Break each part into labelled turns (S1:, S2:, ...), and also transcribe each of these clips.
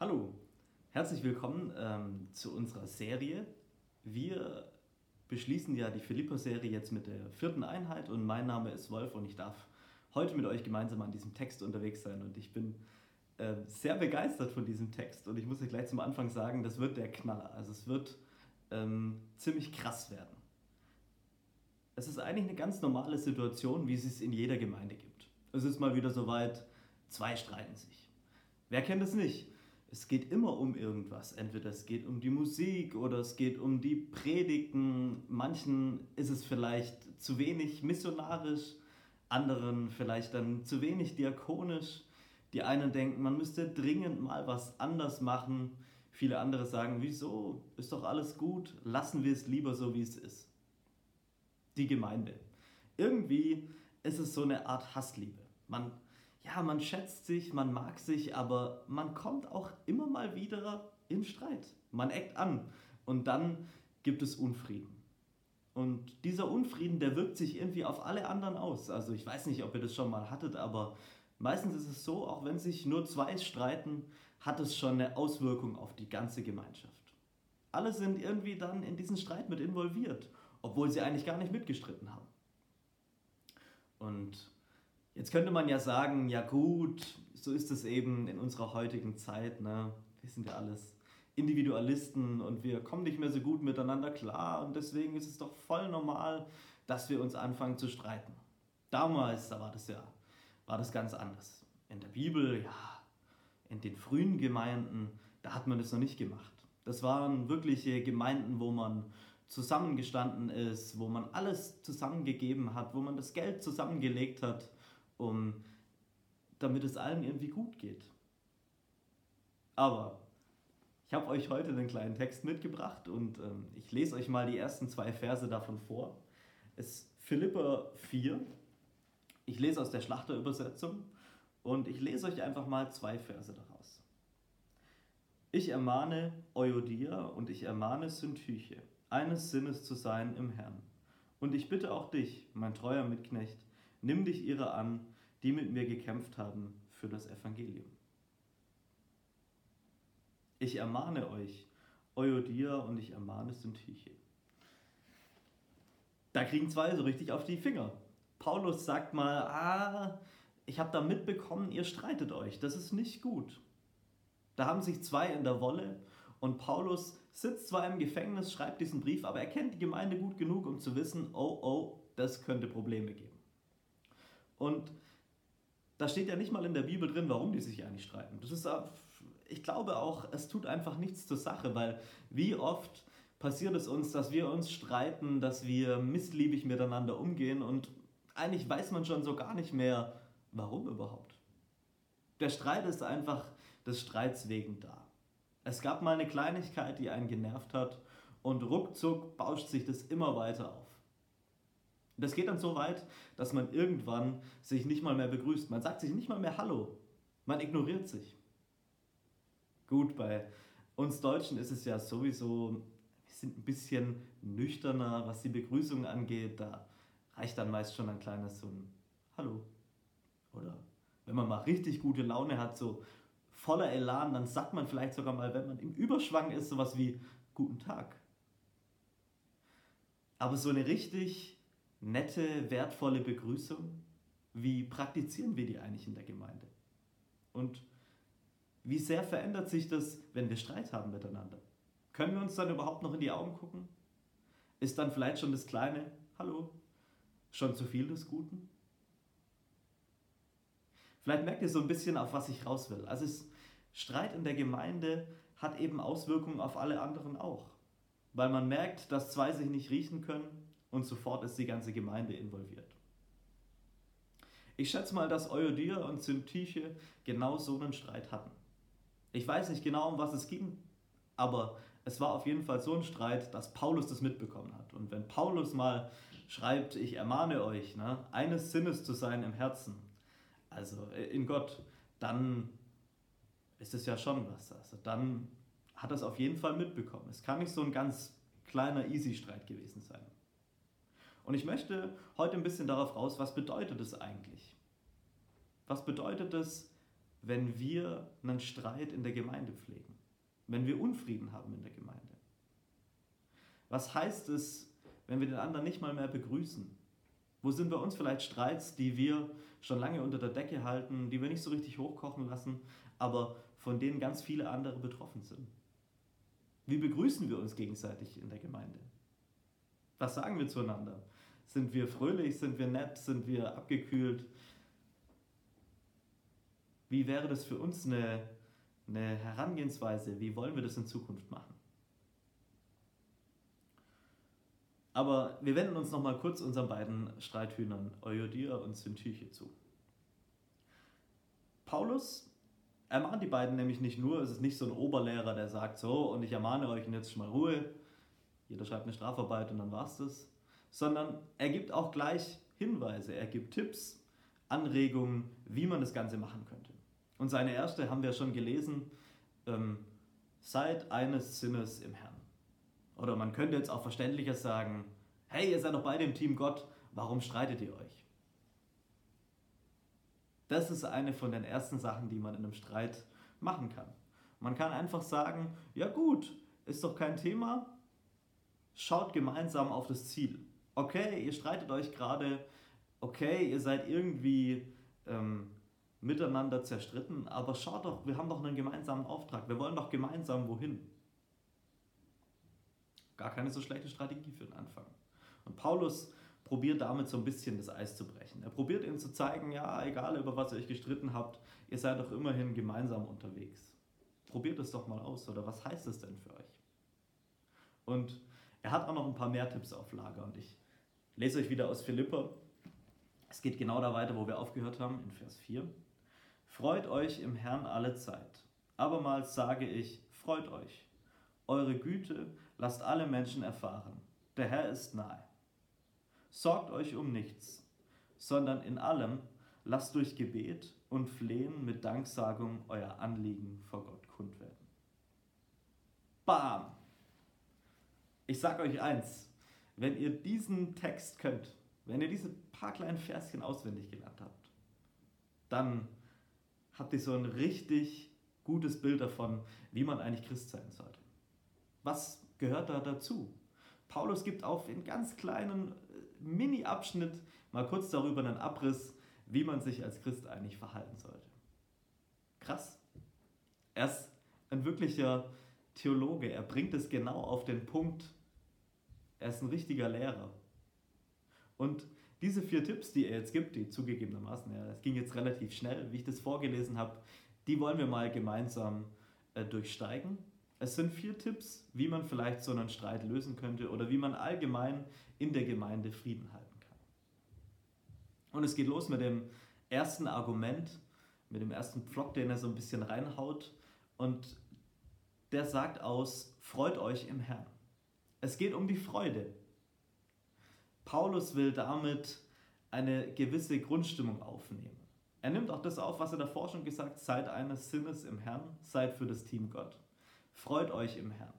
S1: Hallo, herzlich willkommen ähm, zu unserer Serie. Wir beschließen ja die Philippa-Serie jetzt mit der vierten Einheit und mein Name ist Wolf und ich darf heute mit euch gemeinsam an diesem Text unterwegs sein und ich bin äh, sehr begeistert von diesem Text und ich muss euch gleich zum Anfang sagen, das wird der Knaller. Also es wird ähm, ziemlich krass werden. Es ist eigentlich eine ganz normale Situation, wie es es in jeder Gemeinde gibt. Es ist mal wieder soweit, zwei streiten sich. Wer kennt es nicht? Es geht immer um irgendwas. Entweder es geht um die Musik oder es geht um die Predigten. Manchen ist es vielleicht zu wenig missionarisch, anderen vielleicht dann zu wenig diakonisch. Die einen denken, man müsste dringend mal was anders machen. Viele andere sagen, wieso? Ist doch alles gut, lassen wir es lieber so, wie es ist. Die Gemeinde. Irgendwie ist es so eine Art Hassliebe. Man ja, man schätzt sich, man mag sich, aber man kommt auch immer mal wieder in Streit. Man eckt an und dann gibt es Unfrieden. Und dieser Unfrieden, der wirkt sich irgendwie auf alle anderen aus. Also ich weiß nicht, ob ihr das schon mal hattet, aber meistens ist es so, auch wenn sich nur zwei streiten, hat es schon eine Auswirkung auf die ganze Gemeinschaft. Alle sind irgendwie dann in diesen Streit mit involviert, obwohl sie eigentlich gar nicht mitgestritten haben. Und Jetzt könnte man ja sagen, ja gut, so ist es eben in unserer heutigen Zeit. Ne? Wir sind ja alles Individualisten und wir kommen nicht mehr so gut miteinander klar und deswegen ist es doch voll normal, dass wir uns anfangen zu streiten. Damals, da war das ja, war das ganz anders. In der Bibel, ja, in den frühen Gemeinden, da hat man das noch nicht gemacht. Das waren wirkliche Gemeinden, wo man zusammengestanden ist, wo man alles zusammengegeben hat, wo man das Geld zusammengelegt hat um, damit es allen irgendwie gut geht. Aber ich habe euch heute einen kleinen Text mitgebracht und ähm, ich lese euch mal die ersten zwei Verse davon vor. Es ist Philippa 4. Ich lese aus der Schlachterübersetzung und ich lese euch einfach mal zwei Verse daraus. Ich ermahne Euodia und ich ermahne Syntyche, eines Sinnes zu sein im Herrn. Und ich bitte auch dich, mein treuer Mitknecht, nimm dich ihrer an, die mit mir gekämpft haben für das Evangelium. Ich ermahne euch, Euodia und ich ermahne Syntyche. Da kriegen zwei so richtig auf die Finger. Paulus sagt mal, ah, ich habe da mitbekommen, ihr streitet euch, das ist nicht gut. Da haben sich zwei in der Wolle und Paulus sitzt zwar im Gefängnis, schreibt diesen Brief, aber er kennt die Gemeinde gut genug, um zu wissen, oh, oh, das könnte Probleme geben. Und da steht ja nicht mal in der Bibel drin, warum die sich eigentlich streiten. Das ist, ich glaube auch, es tut einfach nichts zur Sache, weil wie oft passiert es uns, dass wir uns streiten, dass wir missliebig miteinander umgehen und eigentlich weiß man schon so gar nicht mehr, warum überhaupt. Der Streit ist einfach des Streits wegen da. Es gab mal eine Kleinigkeit, die einen genervt hat und ruckzuck bauscht sich das immer weiter auf. Und das geht dann so weit, dass man irgendwann sich nicht mal mehr begrüßt. Man sagt sich nicht mal mehr Hallo. Man ignoriert sich. Gut, bei uns Deutschen ist es ja sowieso, wir sind ein bisschen nüchterner, was die Begrüßung angeht. Da reicht dann meist schon ein kleines so ein Hallo. Oder wenn man mal richtig gute Laune hat, so voller Elan, dann sagt man vielleicht sogar mal, wenn man im Überschwang ist, sowas wie Guten Tag. Aber so eine richtig nette, wertvolle Begrüßung? Wie praktizieren wir die eigentlich in der Gemeinde? Und wie sehr verändert sich das, wenn wir Streit haben miteinander? Können wir uns dann überhaupt noch in die Augen gucken? Ist dann vielleicht schon das kleine Hallo schon zu viel des Guten? Vielleicht merkt ihr so ein bisschen, auf was ich raus will. Also es, Streit in der Gemeinde hat eben Auswirkungen auf alle anderen auch. Weil man merkt, dass zwei sich nicht riechen können, und sofort ist die ganze Gemeinde involviert. Ich schätze mal, dass Euodia und Syntyche genau so einen Streit hatten. Ich weiß nicht genau, um was es ging, aber es war auf jeden Fall so ein Streit, dass Paulus das mitbekommen hat. Und wenn Paulus mal schreibt, ich ermahne euch, ne, eines Sinnes zu sein im Herzen, also in Gott, dann ist es ja schon was. Also dann hat er es auf jeden Fall mitbekommen. Es kann nicht so ein ganz kleiner Easy-Streit gewesen sein. Und ich möchte heute ein bisschen darauf raus, was bedeutet es eigentlich? Was bedeutet es, wenn wir einen Streit in der Gemeinde pflegen, wenn wir Unfrieden haben in der Gemeinde? Was heißt es, wenn wir den anderen nicht mal mehr begrüßen? Wo sind bei uns vielleicht Streits, die wir schon lange unter der Decke halten, die wir nicht so richtig hochkochen lassen, aber von denen ganz viele andere betroffen sind? Wie begrüßen wir uns gegenseitig in der Gemeinde? Was sagen wir zueinander? Sind wir fröhlich? Sind wir nett? Sind wir abgekühlt? Wie wäre das für uns eine, eine Herangehensweise? Wie wollen wir das in Zukunft machen? Aber wir wenden uns noch mal kurz unseren beiden Streithühnern Euodia und Syntyche zu. Paulus ermahnt die beiden nämlich nicht nur, es ist nicht so ein Oberlehrer, der sagt so und ich ermahne euch und jetzt schon mal Ruhe, jeder schreibt eine Strafarbeit und dann war's das, sondern er gibt auch gleich Hinweise, er gibt Tipps, Anregungen, wie man das Ganze machen könnte. Und seine erste haben wir schon gelesen, ähm, seid eines Sinnes im Herrn. Oder man könnte jetzt auch verständlicher sagen, hey, ihr seid doch beide im Team Gott, warum streitet ihr euch? Das ist eine von den ersten Sachen, die man in einem Streit machen kann. Man kann einfach sagen, ja gut, ist doch kein Thema, schaut gemeinsam auf das Ziel. Okay, ihr streitet euch gerade, okay, ihr seid irgendwie ähm, miteinander zerstritten, aber schaut doch, wir haben doch einen gemeinsamen Auftrag, wir wollen doch gemeinsam wohin. Gar keine so schlechte Strategie für den Anfang. Und Paulus probiert damit so ein bisschen das Eis zu brechen. Er probiert ihnen zu zeigen, ja, egal über was ihr euch gestritten habt, ihr seid doch immerhin gemeinsam unterwegs. Probiert es doch mal aus, oder was heißt es denn für euch? Und er hat auch noch ein paar mehr Tipps auf Lager und ich lese euch wieder aus Philippa. Es geht genau da weiter, wo wir aufgehört haben, in Vers 4. Freut euch im Herrn alle Zeit. Abermals sage ich, freut euch. Eure Güte lasst alle Menschen erfahren. Der Herr ist nahe. Sorgt euch um nichts, sondern in allem lasst durch Gebet und Flehen mit Danksagung euer Anliegen vor Gott kund werden. Bam! Ich sag euch eins, wenn ihr diesen Text könnt, wenn ihr diese paar kleinen Verschen auswendig gelernt habt, dann habt ihr so ein richtig gutes Bild davon, wie man eigentlich Christ sein sollte. Was gehört da dazu? Paulus gibt auf in ganz kleinen Mini-Abschnitt mal kurz darüber einen Abriss, wie man sich als Christ eigentlich verhalten sollte. Krass. Er ist ein wirklicher Theologe. Er bringt es genau auf den Punkt. Er ist ein richtiger Lehrer. Und diese vier Tipps, die er jetzt gibt, die zugegebenermaßen, ja, das ging jetzt relativ schnell, wie ich das vorgelesen habe, die wollen wir mal gemeinsam äh, durchsteigen. Es sind vier Tipps, wie man vielleicht so einen Streit lösen könnte oder wie man allgemein in der Gemeinde Frieden halten kann. Und es geht los mit dem ersten Argument, mit dem ersten Pflock, den er so ein bisschen reinhaut. Und der sagt aus, freut euch im Herrn. Es geht um die Freude. Paulus will damit eine gewisse Grundstimmung aufnehmen. Er nimmt auch das auf, was er davor schon gesagt hat, seid eines Sinnes im Herrn, seid für das Team Gott. Freut euch im Herrn.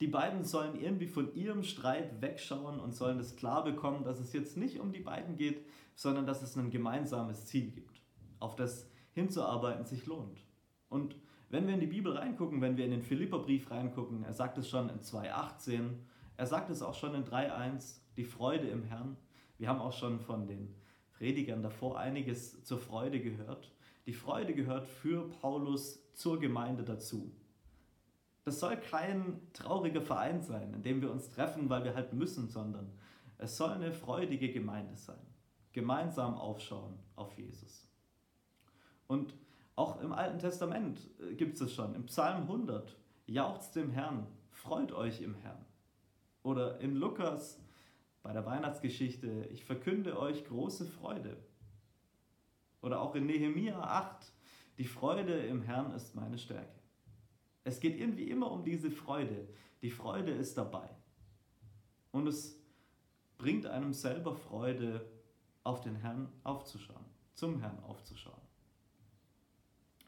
S1: Die beiden sollen irgendwie von ihrem Streit wegschauen und sollen es klar bekommen, dass es jetzt nicht um die beiden geht, sondern dass es ein gemeinsames Ziel gibt, auf das hinzuarbeiten sich lohnt. Und wenn wir in die Bibel reingucken, wenn wir in den Philipperbrief reingucken, er sagt es schon in 2.18, er sagt es auch schon in 3.1, die Freude im Herrn. Wir haben auch schon von den Predigern davor einiges zur Freude gehört. Die Freude gehört für Paulus zur Gemeinde dazu. Das soll kein trauriger Verein sein, in dem wir uns treffen, weil wir halt müssen, sondern es soll eine freudige Gemeinde sein. Gemeinsam aufschauen auf Jesus. Und auch im Alten Testament äh, gibt es es schon. Im Psalm 100, jauchzt dem Herrn, freut euch im Herrn. Oder in Lukas bei der Weihnachtsgeschichte, ich verkünde euch große Freude. Oder auch in Nehemia 8, die Freude im Herrn ist meine Stärke. Es geht irgendwie immer um diese Freude. Die Freude ist dabei. Und es bringt einem selber Freude, auf den Herrn aufzuschauen, zum Herrn aufzuschauen.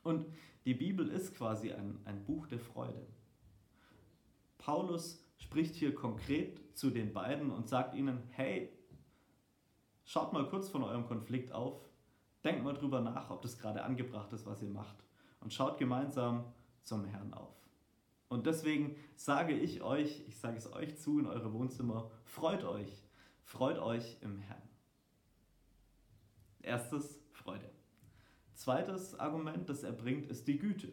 S1: Und die Bibel ist quasi ein, ein Buch der Freude. Paulus spricht hier konkret zu den beiden und sagt ihnen, hey, schaut mal kurz von eurem Konflikt auf, Denkt mal drüber nach, ob das gerade angebracht ist, was ihr macht. Und schaut gemeinsam zum Herrn auf. Und deswegen sage ich euch, ich sage es euch zu in eure Wohnzimmer, freut euch, freut euch im Herrn. Erstes, Freude. Zweites Argument, das er bringt, ist die Güte.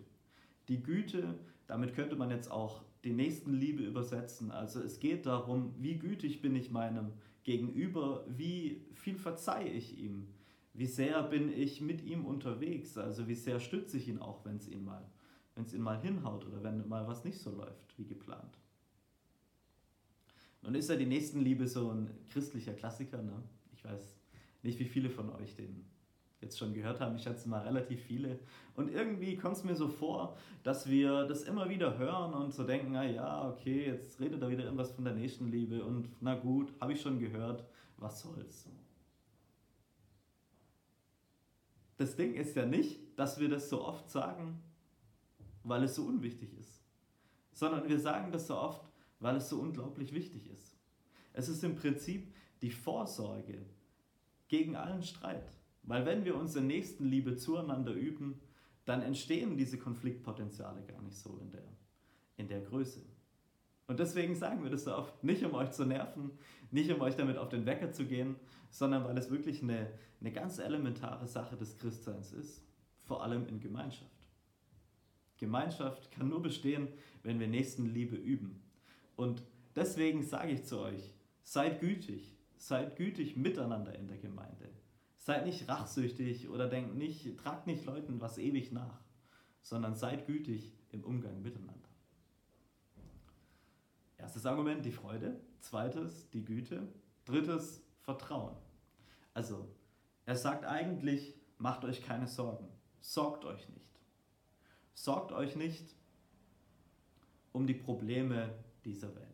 S1: Die Güte, damit könnte man jetzt auch die Nächstenliebe übersetzen. Also es geht darum, wie gütig bin ich meinem Gegenüber, wie viel verzeihe ich ihm, wie sehr bin ich mit ihm unterwegs, also wie sehr stütze ich ihn auch, wenn es ihn mal, wenn es ihn mal hinhaut oder wenn mal was nicht so läuft wie geplant. Nun ist ja die Nächstenliebe so ein christlicher Klassiker. Ne? Ich weiß nicht, wie viele von euch den jetzt schon gehört haben. Ich schätze mal relativ viele. Und irgendwie kommt es mir so vor, dass wir das immer wieder hören und so denken, na ja, okay, jetzt redet er wieder irgendwas von der Nächstenliebe und na gut, habe ich schon gehört, was soll's. Das Ding ist ja nicht, dass wir das so oft sagen, weil es so unwichtig ist, sondern wir sagen das so oft, weil es so unglaublich wichtig ist. Es ist im Prinzip die Vorsorge gegen allen Streit. Weil wenn wir unsere Nächstenliebe zueinander üben, dann entstehen diese Konfliktpotenziale gar nicht so in der, in der Größe. Und deswegen sagen wir das so oft, nicht um euch zu nerven, nicht um euch damit auf den Wecker zu gehen, sondern weil es wirklich eine, eine ganz elementare Sache des Christseins ist, vor allem in Gemeinschaft. Gemeinschaft kann nur bestehen, wenn wir Nächstenliebe üben. Und deswegen sage ich zu euch, seid gütig, seid gütig miteinander in der Gemeinde. Seid nicht rachsüchtig oder denkt nicht, tragt nicht Leuten was ewig nach, sondern seid gütig im Umgang miteinander. Erstes Argument, die Freude. Zweites, die Güte. Drittes, Vertrauen. Also, er sagt eigentlich, macht euch keine Sorgen. Sorgt euch nicht. Sorgt euch nicht um die Probleme dieser Welt.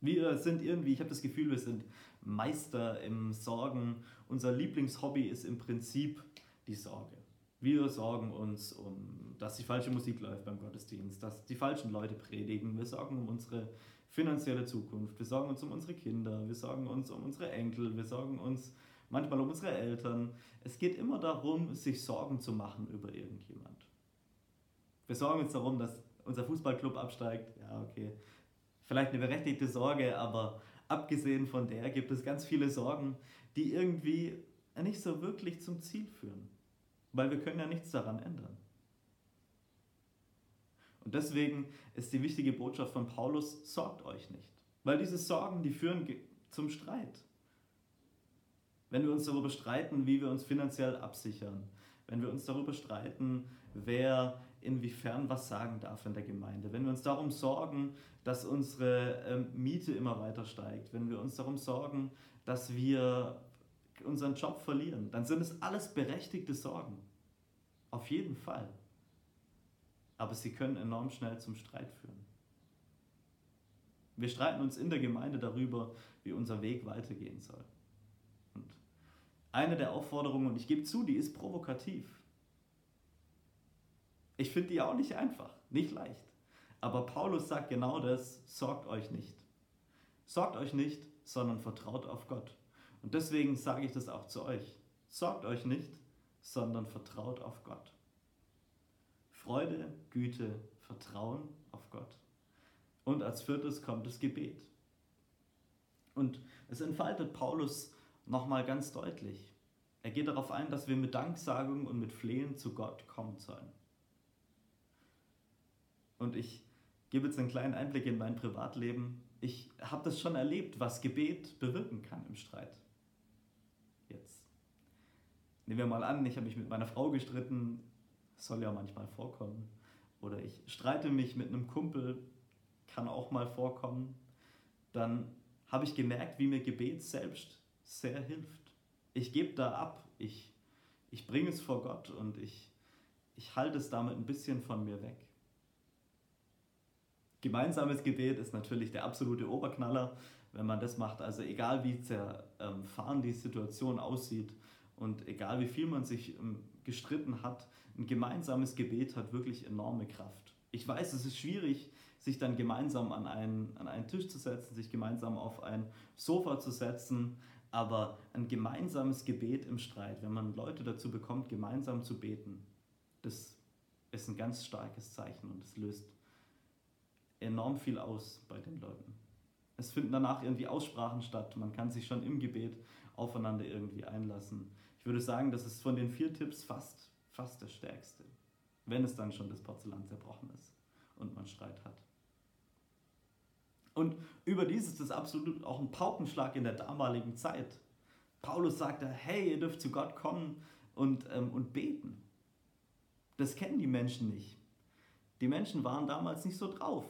S1: Wir sind irgendwie, ich habe das Gefühl, wir sind Meister im Sorgen. Unser Lieblingshobby ist im Prinzip die Sorge. Wir sorgen uns um, dass die falsche Musik läuft beim Gottesdienst, dass die falschen Leute predigen. Wir sorgen um unsere finanzielle Zukunft. Wir sorgen uns um unsere Kinder. Wir sorgen uns um unsere Enkel. Wir sorgen uns manchmal um unsere Eltern. Es geht immer darum, sich Sorgen zu machen über irgendjemand. Wir sorgen uns darum, dass unser Fußballclub absteigt. Ja, okay. Vielleicht eine berechtigte Sorge, aber abgesehen von der gibt es ganz viele Sorgen, die irgendwie nicht so wirklich zum Ziel führen, weil wir können ja nichts daran ändern. Und deswegen ist die wichtige Botschaft von Paulus, sorgt euch nicht, weil diese Sorgen, die führen zum Streit. Wenn wir uns darüber streiten, wie wir uns finanziell absichern, wenn wir uns darüber streiten, wer inwiefern was sagen darf in der Gemeinde, wenn wir uns darum sorgen, dass unsere ähm, Miete immer weiter steigt, wenn wir uns darum sorgen, dass wir unseren Job verlieren, dann sind es alles berechtigte Sorgen. Auf jeden Fall. Aber sie können enorm schnell zum Streit führen. Wir streiten uns in der Gemeinde darüber, wie unser Weg weitergehen soll. Und eine der Aufforderungen, und ich gebe zu, die ist provokativ, ich finde die auch nicht einfach, nicht leicht. Aber Paulus sagt genau das, sorgt euch nicht. Sorgt euch nicht, sondern vertraut auf Gott. Und deswegen sage ich das auch zu euch. Sorgt euch nicht, sondern vertraut auf Gott. Freude, Güte, Vertrauen auf Gott. Und als viertes kommt das Gebet. Und es entfaltet Paulus nochmal ganz deutlich. Er geht darauf ein, dass wir mit Danksagung und mit Flehen zu Gott kommen sollen. Und ich gebe jetzt einen kleinen Einblick in mein Privatleben. Ich habe das schon erlebt, was Gebet bewirken kann im Streit. Jetzt. Nehmen wir mal an, ich habe mich mit meiner Frau gestritten, soll ja manchmal vorkommen. Oder ich streite mich mit einem Kumpel, kann auch mal vorkommen. Dann habe ich gemerkt, wie mir Gebet selbst sehr hilft. Ich gebe da ab, ich, ich bringe es vor Gott und ich, ich halte es damit ein bisschen von mir weg. Gemeinsames Gebet ist natürlich der absolute Oberknaller, wenn man das macht. Also egal wie zerfahren die Situation aussieht und egal wie viel man sich ähm, gestritten hat, ein gemeinsames Gebet hat wirklich enorme Kraft. Ich weiß, es ist schwierig, sich dann gemeinsam an einen, an einen Tisch zu setzen, sich gemeinsam auf ein Sofa zu setzen, Aber ein gemeinsames Gebet im Streit, wenn man Leute dazu bekommt, gemeinsam zu beten, das ist ein ganz starkes Zeichen und es löst enorm viel aus bei den Leuten. Es finden danach irgendwie Aussprachen statt. Man kann sich schon im Gebet aufeinander irgendwie einlassen. Ich würde sagen, das ist von den vier Tipps fast, fast der stärkste, wenn es dann schon das Porzellan zerbrochen ist und man Streit hat. Und überdies ist das absolut auch ein Paukenschlag in der damaligen Zeit. Paulus sagte, hey, ihr dürft zu Gott kommen und, ähm, und beten. Das kennen die Menschen nicht. Die Menschen waren damals nicht so drauf.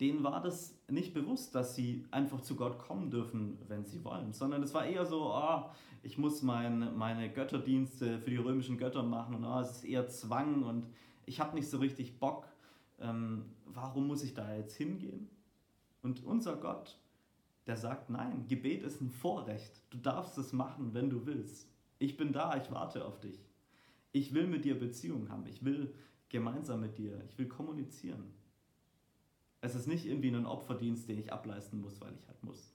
S1: Denen war das nicht bewusst, dass sie einfach zu Gott kommen dürfen, wenn sie wollen, sondern es war eher so, oh, ich muss mein, meine Götterdienste für die römischen Götter machen und oh, es ist eher Zwang und ich habe nicht so richtig Bock. Ähm, warum muss ich da jetzt hingehen? Und unser Gott, der sagt, nein, Gebet ist ein Vorrecht. Du darfst es machen, wenn du willst. Ich bin da, ich warte auf dich. Ich will mit dir Beziehung haben. Ich will gemeinsam mit dir. Ich will kommunizieren. Es ist nicht irgendwie ein Opferdienst, den ich ableisten muss, weil ich halt muss.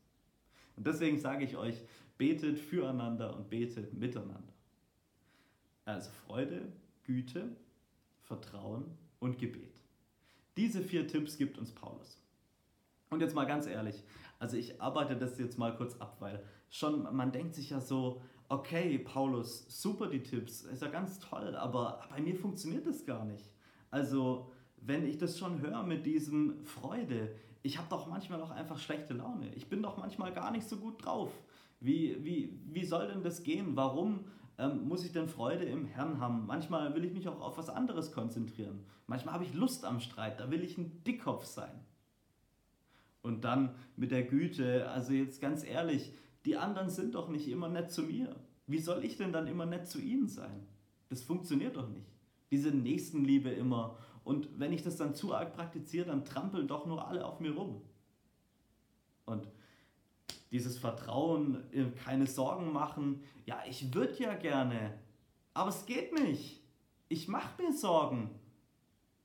S1: Und deswegen sage ich euch, betet füreinander und betet miteinander. Also Freude, Güte, Vertrauen und Gebet. Diese vier Tipps gibt uns Paulus. Und jetzt mal ganz ehrlich, also ich arbeite das jetzt mal kurz ab, weil schon man denkt sich ja so, okay, Paulus, super die Tipps, ist ja ganz toll, aber bei mir funktioniert das gar nicht. Also, wenn ich das schon höre mit diesem Freude, ich habe doch manchmal auch einfach schlechte Laune. Ich bin doch manchmal gar nicht so gut drauf. Wie, wie, wie soll denn das gehen? Warum ähm, muss ich denn Freude im Herrn haben? Manchmal will ich mich auch auf was anderes konzentrieren. Manchmal habe ich Lust am Streit, da will ich ein Dickkopf sein. Und dann mit der Güte, also jetzt ganz ehrlich, die anderen sind doch nicht immer nett zu mir. Wie soll ich denn dann immer nett zu ihnen sein? Das funktioniert doch nicht. Diese Nächstenliebe immer. Und wenn ich das dann zu arg praktiziere, dann trampeln doch nur alle auf mir rum. Und dieses Vertrauen, äh, keine Sorgen machen, ja, ich würde ja gerne, aber es geht nicht. Ich mache mir Sorgen.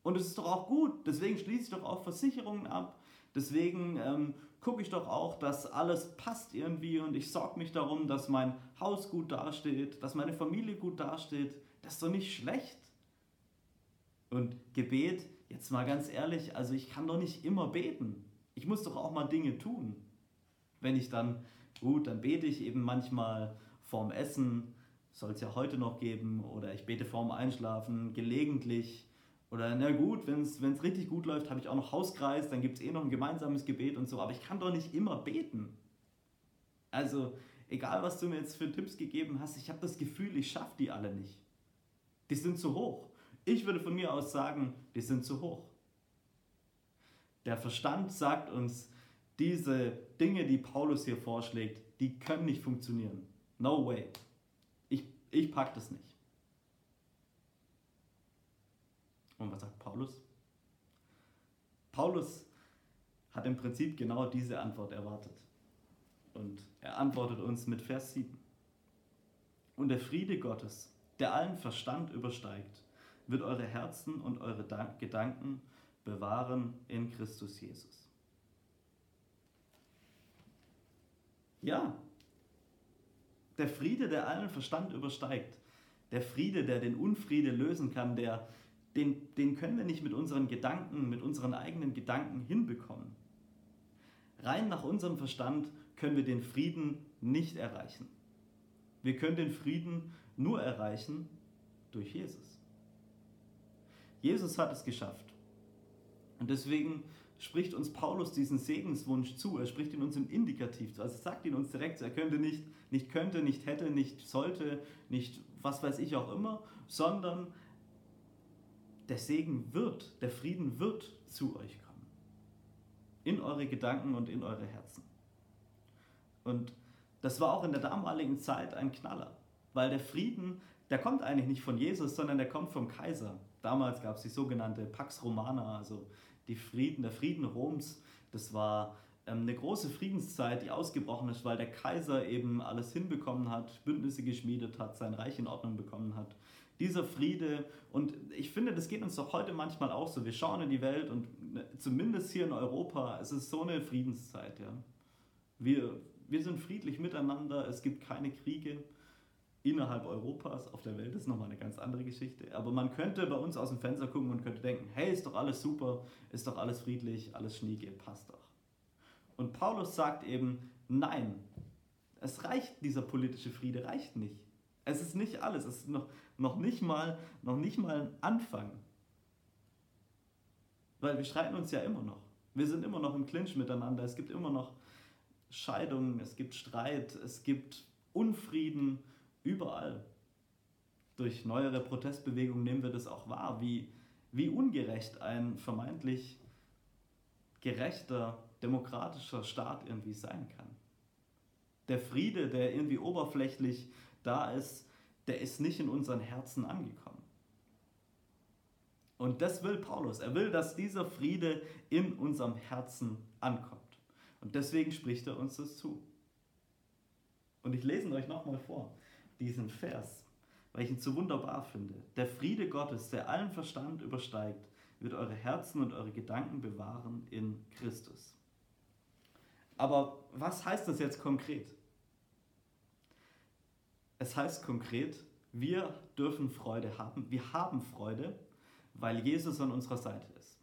S1: Und es ist doch auch gut. Deswegen schließe ich doch auch Versicherungen ab. Deswegen ähm, gucke ich doch auch, dass alles passt irgendwie und ich sorge mich darum, dass mein Haus gut dasteht, dass meine Familie gut dasteht. Das ist doch nicht schlecht. Und Gebet, jetzt mal ganz ehrlich, also ich kann doch nicht immer beten. Ich muss doch auch mal Dinge tun. Wenn ich dann, gut, dann bete ich eben manchmal vorm Essen, soll es ja heute noch geben, oder ich bete vorm Einschlafen, gelegentlich oder na gut, wenn es richtig gut läuft, habe ich auch noch Hauskreis, dann gibt es eh noch ein gemeinsames Gebet und so. Aber ich kann doch nicht immer beten. Also, egal was du mir jetzt für Tipps gegeben hast, ich habe das Gefühl, ich schaffe die alle nicht. Die sind zu hoch. Ich würde von mir aus sagen, die sind zu hoch. Der Verstand sagt uns, diese Dinge, die Paulus hier vorschlägt, die können nicht funktionieren. No way. Ich, ich pack das nicht. Und was sagt Paulus? Paulus hat im Prinzip genau diese Antwort erwartet. Und er antwortet uns mit Vers 7. Und der Friede Gottes, der allen Verstand übersteigt, wird eure Herzen und eure Gedanken bewahren in Christus Jesus. Ja, der Friede, der allen Verstand übersteigt, der Friede, der den Unfriede lösen kann, der den, den können wir nicht mit unseren Gedanken, mit unseren eigenen Gedanken hinbekommen. Rein nach unserem Verstand können wir den Frieden nicht erreichen. Wir können den Frieden nur erreichen durch Jesus. Jesus hat es geschafft. Und deswegen spricht uns Paulus diesen Segenswunsch zu. Er spricht ihn uns im Indikativ zu. Also sagt ihn uns direkt, er könnte nicht, nicht könnte, nicht hätte, nicht sollte, nicht was weiß ich auch immer, sondern der Segen wird, der Frieden wird zu euch kommen. In eure Gedanken und in eure Herzen. Und das war auch in der damaligen Zeit ein Knaller, weil der Frieden, der kommt eigentlich nicht von Jesus, sondern der kommt vom Kaiser. Damals gab es die sogenannte Pax Romana, also die Frieden, der Frieden Roms. Das war ähm, eine große Friedenszeit, die ausgebrochen ist, weil der Kaiser eben alles hinbekommen hat, Bündnisse geschmiedet hat, sein Reich in Ordnung bekommen hat dieser Friede. Und ich finde, das geht uns doch heute manchmal auch so. Wir schauen in die Welt und ne, zumindest hier in Europa, es ist so eine Friedenszeit. Ja. Wir, wir sind friedlich miteinander, es gibt keine Kriege innerhalb Europas, auf der Welt ist nochmal eine ganz andere Geschichte. Aber man könnte bei uns aus dem Fenster gucken und könnte denken, hey, ist doch alles super, ist doch alles friedlich, alles schnieke, passt doch. Und Paulus sagt eben, nein, es reicht, dieser politische Friede reicht nicht. Es ist nicht alles, es ist noch, noch, nicht, mal, noch nicht mal ein Anfang. Weil wir streiten uns ja immer noch. Wir sind immer noch im Clinch miteinander, es gibt immer noch Scheidungen, es gibt Streit, es gibt Unfrieden, Überall. Durch neuere Protestbewegungen nehmen wir das auch wahr, wie, wie ungerecht ein vermeintlich gerechter, demokratischer Staat irgendwie sein kann. Der Friede, der irgendwie oberflächlich da ist, der ist nicht in unseren Herzen angekommen. Und das will Paulus. Er will, dass dieser Friede in unserem Herzen ankommt. Und deswegen spricht er uns das zu. Und ich lese ihn euch nochmal vor diesen Vers, weil ich ihn so wunderbar finde. Der Friede Gottes, der allen Verstand übersteigt, wird eure Herzen und eure Gedanken bewahren in Christus. Aber was heißt das jetzt konkret? Es heißt konkret, wir dürfen Freude haben. Wir haben Freude, weil Jesus an unserer Seite ist.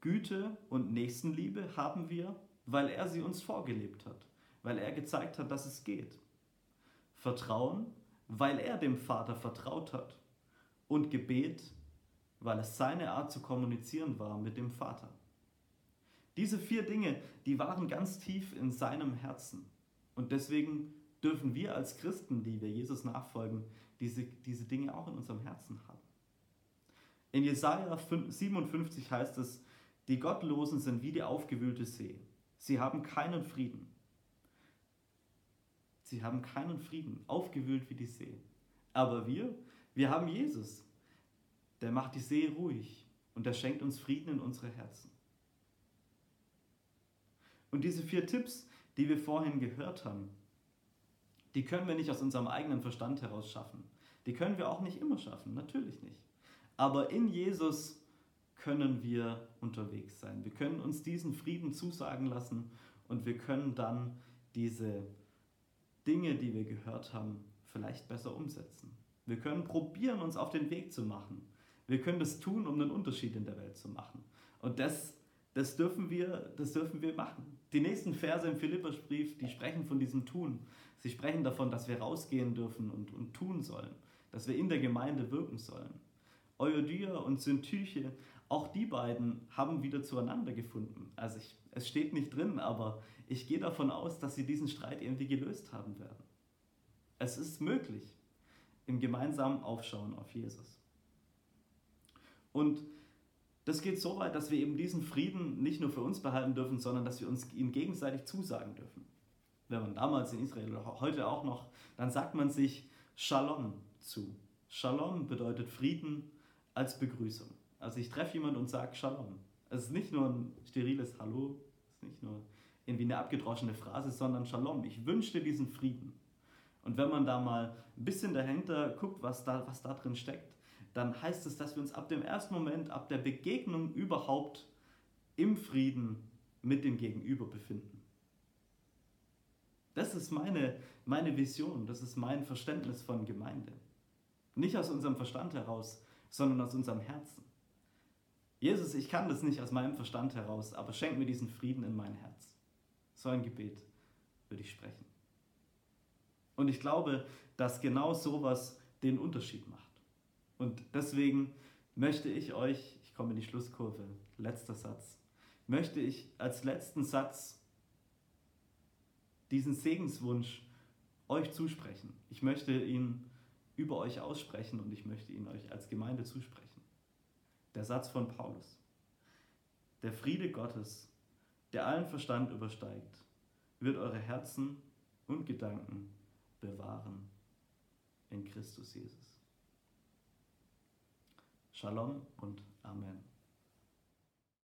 S1: Güte und Nächstenliebe haben wir, weil er sie uns vorgelebt hat, weil er gezeigt hat, dass es geht. Vertrauen, weil er dem Vater vertraut hat. Und Gebet, weil es seine Art zu kommunizieren war mit dem Vater. Diese vier Dinge, die waren ganz tief in seinem Herzen. Und deswegen dürfen wir als Christen, die wir Jesus nachfolgen, diese, diese Dinge auch in unserem Herzen haben. In Jesaja 57 heißt es, die Gottlosen sind wie die aufgewühlte See. Sie haben keinen Frieden. Sie haben keinen Frieden, aufgewühlt wie die See. Aber wir, wir haben Jesus. Der macht die See ruhig und der schenkt uns Frieden in unsere Herzen. Und diese vier Tipps, die wir vorhin gehört haben, die können wir nicht aus unserem eigenen Verstand heraus schaffen. Die können wir auch nicht immer schaffen, natürlich nicht. Aber in Jesus können wir unterwegs sein. Wir können uns diesen Frieden zusagen lassen und wir können dann diese Dinge, die wir gehört haben, vielleicht besser umsetzen. Wir können probieren, uns auf den Weg zu machen. Wir können das tun, um einen Unterschied in der Welt zu machen. Und das, das, dürfen, wir, das dürfen wir machen. Die nächsten Verse im Philippersbrief, die sprechen von diesem Tun. Sie sprechen davon, dass wir rausgehen dürfen und, und tun sollen, dass wir in der Gemeinde wirken sollen. Euodia und Syntyche, auch die beiden haben wieder zueinander gefunden. Also ich, es steht nicht drin, aber ich gehe davon aus, dass sie diesen Streit irgendwie gelöst haben werden. Es ist möglich im gemeinsamen Aufschauen auf Jesus. Und das geht so weit, dass wir eben diesen Frieden nicht nur für uns behalten dürfen, sondern dass wir uns ihn gegenseitig zusagen dürfen. Wenn man damals in Israel oder heute auch noch, dann sagt man sich Shalom zu. Shalom bedeutet Frieden als Begrüßung. Also ich treffe jemanden und sage Shalom. Es ist nicht nur ein steriles Hallo, es ist nicht nur irgendwie eine abgedroschene Phrase, sondern Shalom. Ich wünsche dir diesen Frieden. Und wenn man da mal ein bisschen dahinter guckt, was da, was da drin steckt, dann heißt es, dass wir uns ab dem ersten Moment, ab der Begegnung überhaupt im Frieden mit dem Gegenüber befinden. Das ist meine, meine Vision, das ist mein Verständnis von Gemeinde. Nicht aus unserem Verstand heraus, sondern aus unserem Herzen. Jesus, ich kann das nicht aus meinem Verstand heraus, aber schenk mir diesen Frieden in mein Herz. So ein Gebet würde ich sprechen. Und ich glaube, dass genau sowas den Unterschied macht. Und deswegen möchte ich euch, ich komme in die Schlusskurve, letzter Satz, möchte ich als letzten Satz diesen Segenswunsch euch zusprechen. Ich möchte ihn über euch aussprechen und ich möchte ihn euch als Gemeinde zusprechen. Der Satz von Paulus. Der Friede Gottes, der allen Verstand übersteigt, wird eure Herzen und Gedanken bewahren in Christus Jesus. Shalom und Amen.